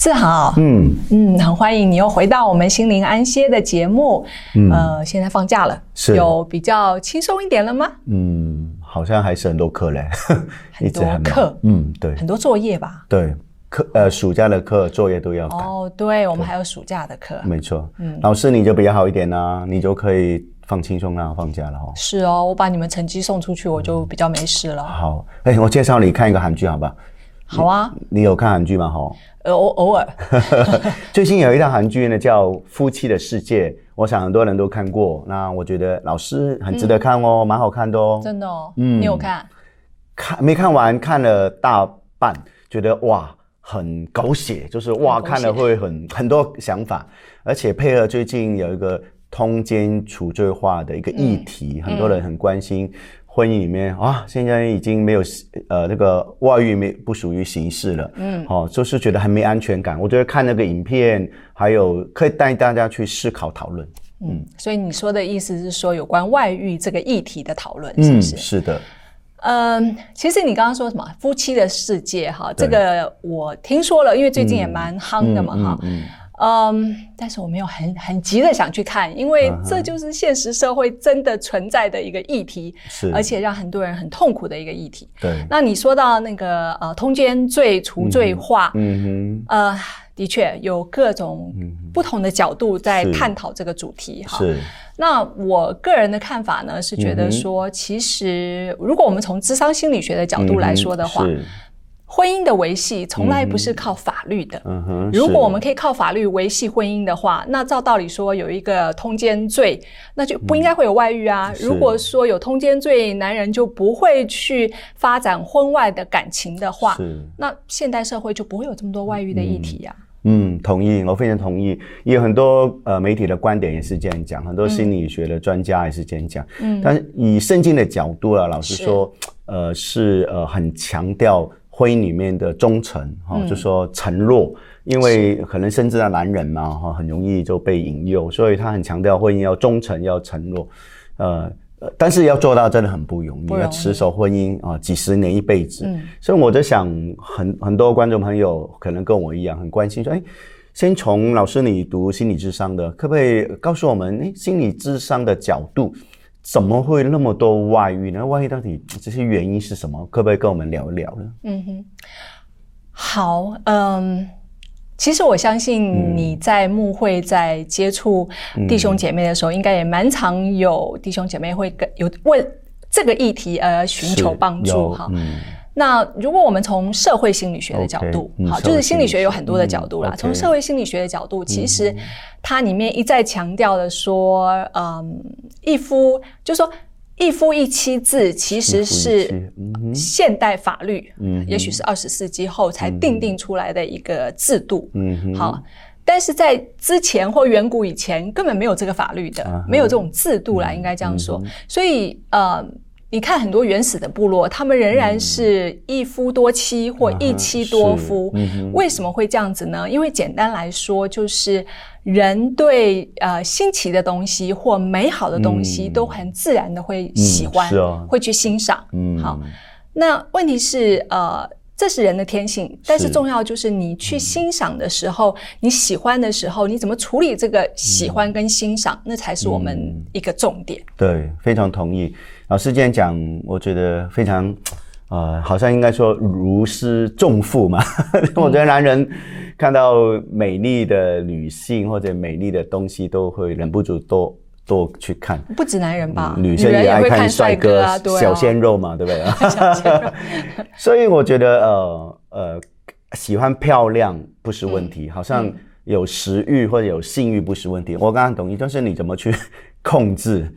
志豪，嗯嗯，很欢迎你又回到我们心灵安歇的节目。嗯，呃，现在放假了，是有比较轻松一点了吗？嗯，好像还是很多课嘞，很多课，嗯，对，很多作业吧？对，课呃，暑假的课作业都要赶。哦，对，我们还有暑假的课，没错。嗯，老师你就比较好一点啦，你就可以放轻松啦，放假了哈。是哦，我把你们成绩送出去，我就比较没事了。好，哎，我介绍你看一个韩剧，好吧？好啊，你有看韩剧吗？哈。呃，偶偶尔，最近有一套韩剧呢，叫《夫妻的世界》，我想很多人都看过。那我觉得老师很值得看哦，蛮、嗯、好看的哦。真的哦，嗯，你有看？看没看完？看了大半，觉得哇，很狗血，就是哇，看了会很很多想法，而且配合最近有一个通奸除罪化的一个议题，嗯、很多人很关心。嗯婚姻里面啊，现在已经没有呃那个外遇没不属于刑事了，嗯，好、哦，就是觉得很没安全感。我觉得看那个影片，还有可以带大家去思考讨论，嗯，嗯，所以你说的意思是说有关外遇这个议题的讨论，是不是？嗯、是的。嗯，其实你刚刚说什么夫妻的世界哈，这个我听说了，因为最近也蛮夯的嘛哈。嗯嗯嗯嗯嗯，um, 但是我没有很很急的想去看，因为这就是现实社会真的存在的一个议题，是。而且让很多人很痛苦的一个议题。对，那你说到那个呃通奸罪除罪化，嗯哼，呃，的确有各种不同的角度在探讨这个主题哈。是，那我个人的看法呢是觉得说，其实如果我们从智商心理学的角度来说的话。婚姻的维系从来不是靠法律的。嗯哼，如果我们可以靠法律维系婚姻的话，那照道理说有一个通奸罪，那就不应该会有外遇啊。如果说有通奸罪，男人就不会去发展婚外的感情的话，那现代社会就不会有这么多外遇的议题呀。嗯，同意，我非常同意。也有很多呃媒体的观点也是这样讲，很多心理学的专家也是这样讲。嗯，但是以圣经的角度啊，老实说，呃，是呃很强调。婚姻里面的忠诚，哈、嗯，就说承诺，因为可能甚至的男人嘛，哈，很容易就被引诱，所以他很强调婚姻要忠诚，要承诺，呃，但是要做到真的很不容易，要持守婚姻啊，几十年一辈子。嗯，所以我在想，很很多观众朋友可能跟我一样很关心，说，哎，先从老师你读心理智商的，可不可以告诉我们，哎，心理智商的角度？怎么会那么多外遇呢？外遇到底这些原因是什么？可不可以跟我们聊一聊呢？嗯哼，好，嗯，其实我相信你在牧会在接触弟兄姐妹的时候，嗯、应该也蛮常有弟兄姐妹会跟有问这个议题而寻求帮助哈。那如果我们从社会心理学的角度，好，就是心理学有很多的角度啦。从社会心理学的角度，其实它里面一再强调的说，嗯，一夫就说一夫一妻制其实是现代法律，嗯，也许是二十世纪后才定定出来的一个制度，嗯，好，但是在之前或远古以前根本没有这个法律的，没有这种制度啦，应该这样说。所以，呃。你看很多原始的部落，他们仍然是一夫多妻或一妻多夫。嗯、为什么会这样子呢？因为简单来说，就是人对呃新奇的东西或美好的东西都很自然的会喜欢，嗯啊、会去欣赏。嗯，好。那问题是呃，这是人的天性，但是重要就是你去欣赏的时候，嗯、你喜欢的时候，你怎么处理这个喜欢跟欣赏，嗯、那才是我们一个重点。对，非常同意。老师今天讲，我觉得非常，呃，好像应该说如释重负嘛。嗯、我觉得男人看到美丽的女性或者美丽的东西，都会忍不住多多去看。不止男人吧，嗯、女生也爱看帅哥、啊、小鲜肉嘛，对不对？所以我觉得，呃呃，喜欢漂亮不是问题，嗯、好像有食欲或者有性欲不是问题。我刚刚同意，就是你怎么去控制，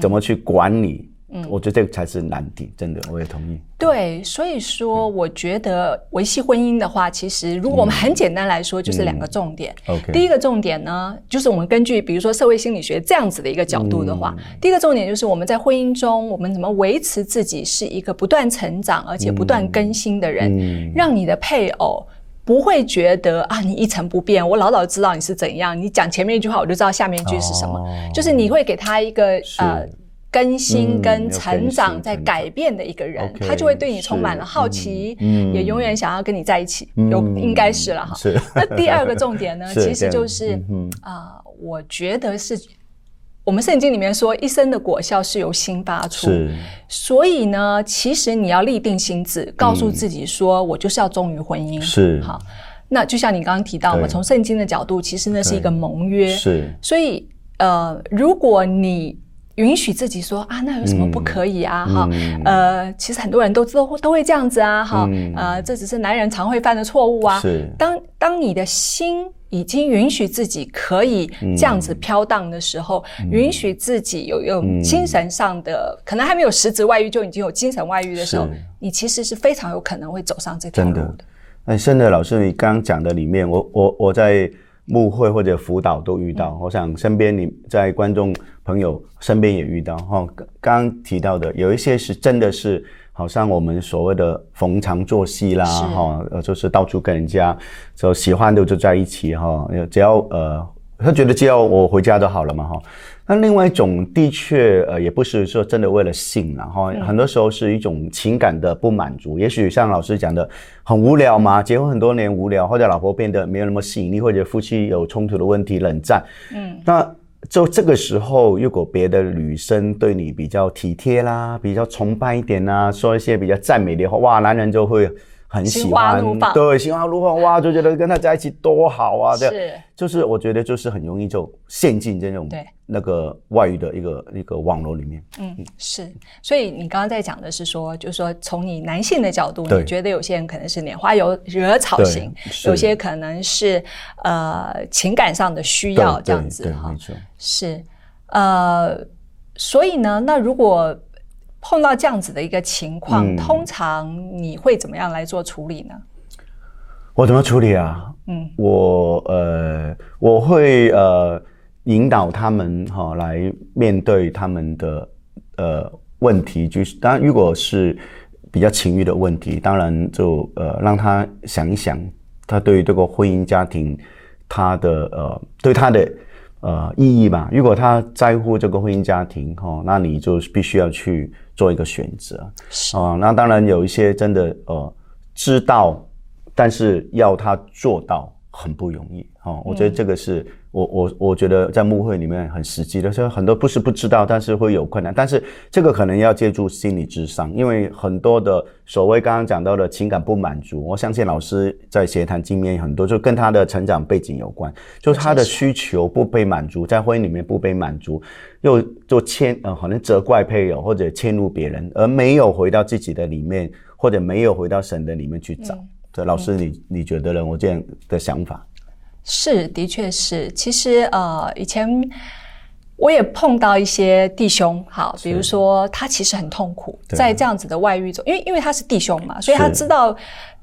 怎么去管理。嗯，我觉得这个才是难题，真的，我也同意。对，所以说，我觉得维系婚姻的话，其实如果我们很简单来说，就是两个重点。OK，第一个重点呢，就是我们根据比如说社会心理学这样子的一个角度的话，第一个重点就是我们在婚姻中，我们怎么维持自己是一个不断成长而且不断更新的人，让你的配偶不会觉得啊，你一成不变，我老早知道你是怎样，你讲前面一句话，我就知道下面一句是什么，就是你会给他一个呃。更新跟成长，在改变的一个人，他就会对你充满了好奇，也永远想要跟你在一起。有应该是了哈。是。那第二个重点呢，其实就是啊，我觉得是我们圣经里面说，一生的果效是由心发出。所以呢，其实你要立定心志，告诉自己说，我就是要忠于婚姻。是。好。那就像你刚刚提到，嘛从圣经的角度，其实那是一个盟约。是。所以呃，如果你允许自己说啊，那有什么不可以啊？哈、嗯，呃，其实很多人都都都会这样子啊，哈、嗯，呃，这只是男人常会犯的错误啊。是，当当你的心已经允许自己可以这样子飘荡的时候，嗯、允许自己有有精神上的，嗯、可能还没有实质外遇就已经有精神外遇的时候，你其实是非常有可能会走上这条路的。真的，哎，真的，老师，你刚刚讲的里面，我我我在。牧会或者辅导都遇到，嗯、我想身边你在观众朋友身边也遇到哈。刚刚提到的有一些是真的是，好像我们所谓的逢场作戏啦，哈，呃，就是到处跟人家就喜欢的就在一起哈，只要呃，他觉得只要我回家就好了嘛哈。那另外一种的确，呃，也不是说真的为了性，然后很多时候是一种情感的不满足。嗯、也许像老师讲的，很无聊嘛，结婚很多年无聊，或者老婆变得没有那么吸引力，或者夫妻有冲突的问题，冷战。嗯，那就这个时候，如果别的女生对你比较体贴啦，比较崇拜一点啦，说一些比较赞美的话，哇，男人就会。很喜欢，对，心花怒放，哇，就觉得跟他在一起多好啊！对，是，就是我觉得就是很容易就陷进这种对那个外遇的一个一个网络里面。嗯，是。所以你刚刚在讲的是说，就是说从你男性的角度，你觉得有些人可能是拈花有惹草型，有些可能是呃情感上的需要这样子哈。是呃，所以呢，那如果。碰到这样子的一个情况，嗯、通常你会怎么样来做处理呢？我怎么处理啊？嗯，我呃，我会呃引导他们哈、哦、来面对他们的呃问题，就是当然如果是比较情欲的问题，当然就呃让他想一想，他对于这个婚姻家庭，他的呃对他的。呃，意义吧。如果他在乎这个婚姻家庭，哈、哦，那你就必须要去做一个选择。是啊、呃，那当然有一些真的呃知道，但是要他做到很不容易。哦，我觉得这个是。嗯我我我觉得在幕会里面很实际的，所以很多不是不知道，但是会有困难。但是这个可能要借助心理智商，因为很多的所谓刚刚讲到的情感不满足，我相信老师在协谈经验很多，就跟他的成长背景有关，就是他的需求不被满足，在婚姻里面不被满足，又就迁呃可能责怪配偶或者迁怒别人，而没有回到自己的里面，或者没有回到神的里面去找。这、嗯、老师你，你你觉得呢？我这样的想法。是，的确是。其实，呃，以前我也碰到一些弟兄，好，比如说他其实很痛苦，在这样子的外遇中，因为因为他是弟兄嘛，所以他知道，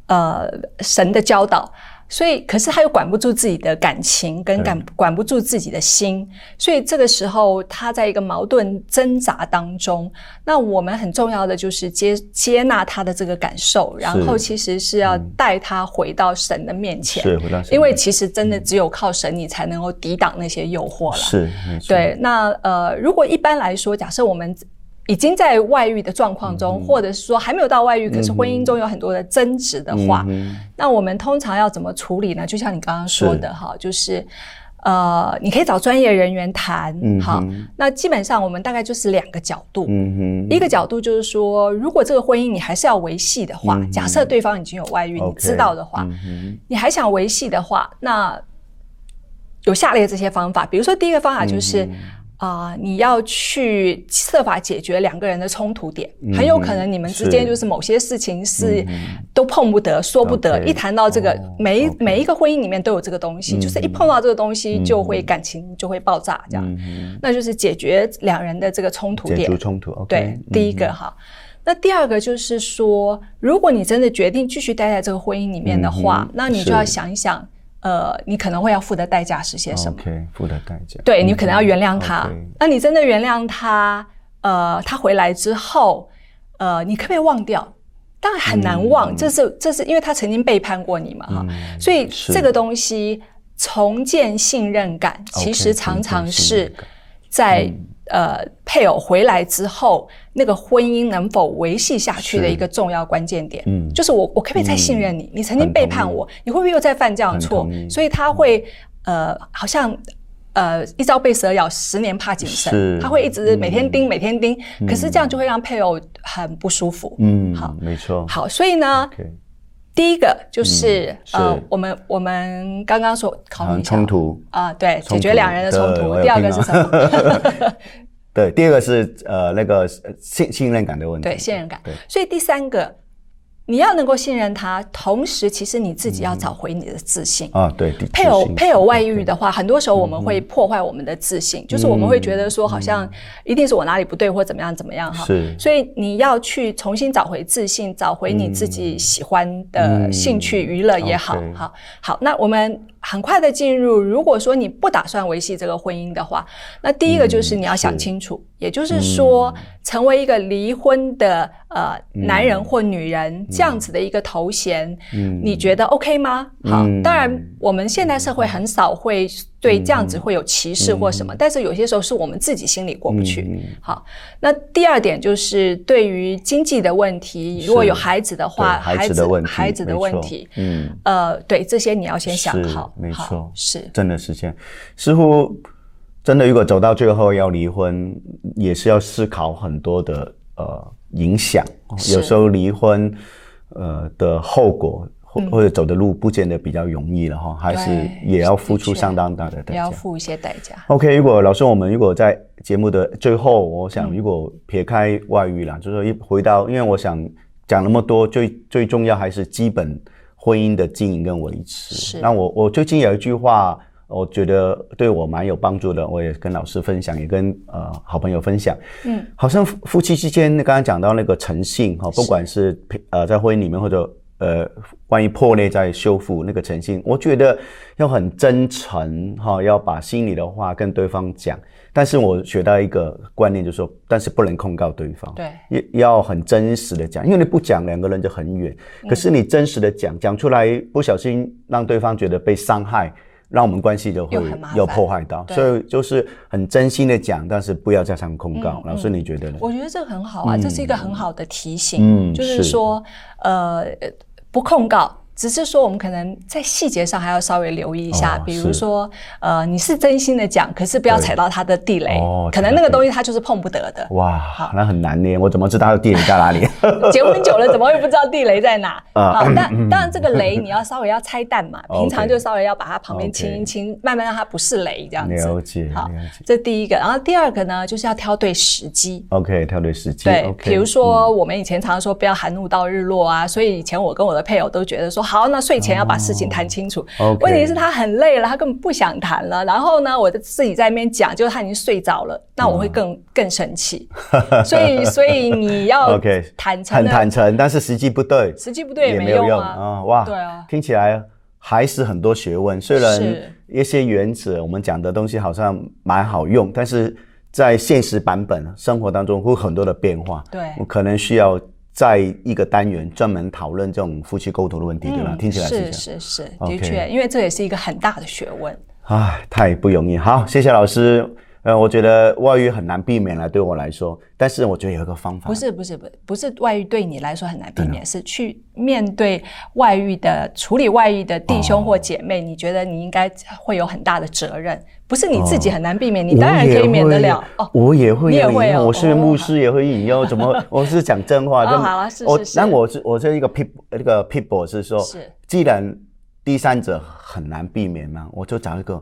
呃，神的教导。所以，可是他又管不住自己的感情，跟管管不住自己的心，所以这个时候他在一个矛盾挣扎当中。那我们很重要的就是接接纳他的这个感受，然后其实是要带他回到神的面前，是回到神，因为其实真的只有靠神，你才能够抵挡那些诱惑了。是。对，那呃，如果一般来说，假设我们。已经在外遇的状况中，嗯、或者是说还没有到外遇，可是婚姻中有很多的争执的话，嗯、那我们通常要怎么处理呢？就像你刚刚说的哈，就是呃，你可以找专业人员谈，好、那基本上我们大概就是两个角度，嗯、一个角度就是说，如果这个婚姻你还是要维系的话，嗯、假设对方已经有外遇，你知道的话，嗯、你还想维系的话，那有下列这些方法，比如说第一个方法就是。嗯啊、呃，你要去设法解决两个人的冲突点，嗯、很有可能你们之间就是某些事情是都碰不得、嗯、说不得。Okay, 一谈到这个，哦、每一 okay, 每一个婚姻里面都有这个东西，嗯、就是一碰到这个东西就会感情就会爆炸，这样。嗯、那就是解决两人的这个冲突点。解决冲突，okay, 对，嗯、第一个哈。那第二个就是说，如果你真的决定继续待在这个婚姻里面的话，嗯、那你就要想一想。呃，你可能会要付的代价是些什么？OK，付的代价。对，你可能要原谅他。Okay. 那你真的原谅他？呃，他回来之后，呃，你可不可以忘掉？当然很难忘，嗯、这是这是因为他曾经背叛过你嘛，哈、嗯。所以这个东西重建信任感，其实常常是在。呃配偶回来之后，那个婚姻能否维系下去的一个重要关键点。嗯，就是我我可不可以再信任你？嗯、你曾经背叛我，你会不会又再犯这样的错？所以他会呃，好像。呃，一朝被蛇咬，十年怕井绳。他会一直每天盯，嗯、每天盯，可是这样就会让配偶很不舒服。嗯，好，没错。好，所以呢，Okay. 第一个就是、嗯、呃，我们我们刚刚说考虑冲突啊、呃，对，解决两人的冲突。第二个是什么？对，第二个是呃那个信信任感的问题。对，信任感。对，所以第三个。你要能够信任他，同时其实你自己要找回你的自信、嗯、啊。对，配偶配偶外遇的话，很多时候我们会破坏我们的自信，嗯、就是我们会觉得说好像一定是我哪里不对或怎么样怎么样哈。是，所以你要去重新找回自信，找回你自己喜欢的兴趣娱乐也好，哈、嗯，好，那我们。很快的进入，如果说你不打算维系这个婚姻的话，那第一个就是你要想清楚，嗯、也就是说，嗯、成为一个离婚的呃男人或女人、嗯、这样子的一个头衔，嗯、你觉得 OK 吗？好，嗯、当然我们现代社会很少会对这样子会有歧视或什么，嗯、但是有些时候是我们自己心里过不去。嗯、好，那第二点就是对于经济的问题，如果有孩子的话，孩子的问题，孩子的问题，嗯，呃，对这些你要先想好。没错，是真的是这样。似乎真的，如果走到最后要离婚，也是要思考很多的呃影响。有时候离婚呃的后果或或者走的路不见得比较容易了哈，还是也要付出相当大的代价，也要付一些代价。OK，如果老师，我们如果在节目的最后，我想如果撇开外遇了，嗯、就是说一回到，因为我想讲那么多，最最重要还是基本。婚姻的经营跟维持。是。那我我最近有一句话，我觉得对我蛮有帮助的，我也跟老师分享，也跟呃好朋友分享。嗯。好像夫夫妻之间，刚刚讲到那个诚信哈，不管是呃在婚姻里面或者呃关于破裂再修复那个诚信，我觉得要很真诚哈，要把心里的话跟对方讲。但是我学到一个观念，就是说，但是不能控告对方，对，要很真实的讲，因为你不讲，两个人就很远。可是你真实的讲，讲出来，不小心让对方觉得被伤害，让我们关系就会又破坏到。所以就是很真心的讲，但是不要加上控告。老师，你觉得呢？我觉得这个很好啊，这是一个很好的提醒。嗯，就是说，呃，不控告。只是说，我们可能在细节上还要稍微留意一下，比如说，呃，你是真心的讲，可是不要踩到他的地雷，哦可能那个东西他就是碰不得的。哇，好，那很难呢，我怎么知道地雷在哪里？结婚久了，怎么会不知道地雷在哪？好，但当然这个雷你要稍微要拆弹嘛，平常就稍微要把它旁边清一清，慢慢让它不是雷这样子。了解，好，这第一个，然后第二个呢，就是要挑对时机。OK，挑对时机。对，比如说我们以前常常说不要含怒到日落啊，所以以前我跟我的配偶都觉得说。好，那睡前要把事情谈清楚。Oh, okay. 问题是，他很累了，他根本不想谈了。然后呢，我就自己在那边讲，就是他已经睡着了，那我会更、oh. 更生气。所以，所以你要坦诚，很坦诚，但是时机不对，时机不对也没有用啊。哦、哇，对啊，听起来还是很多学问。虽然一些原则我们讲的东西好像蛮好用，但是在现实版本生活当中会有很多的变化。对，我可能需要。在一个单元专门讨论这种夫妻沟通的问题，对吧？听起来是是是，的确，因为这也是一个很大的学问。唉，太不容易。好，谢谢老师。呃，我觉得外遇很难避免了，对我来说。但是我觉得有一个方法。不是不是不不是外遇对你来说很难避免，是去面对外遇的处理外遇的弟兄或姐妹，你觉得你应该会有很大的责任。不是你自己很难避免，你当然可以免得了。哦，我也会，你也会，我是牧师也会引诱。怎么？我是讲真话。好了，是是是。那我是我是一个 people 那个 people 是说，是既然第三者很难避免嘛，我就找一个。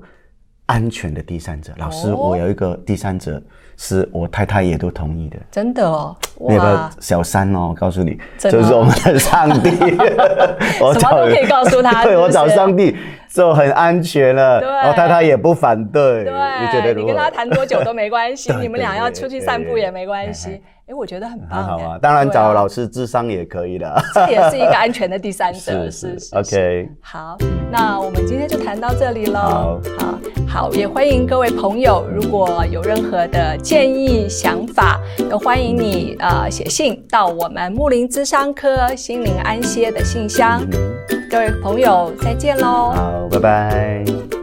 安全的第三者，老师，我有一个第三者，是我太太也都同意的。真的哦，那个小三哦，告诉你，就是我们的上帝。我什么都可以告诉他，对，我找上帝就很安全了。对，我太太也不反对。对，你觉得如？你跟他谈多久都没关系，你们俩要出去散步也没关系。哎，我觉得很棒。好啊，当然找老师智商也可以的。这也是一个安全的第三者，是是。OK，好，那我们今天就谈到这里喽。好，好，也欢迎各位朋友，如果有任何的建议、想法，都欢迎你呃写信到我们木林智商科心灵安歇的信箱。各位朋友，再见喽。好，拜拜。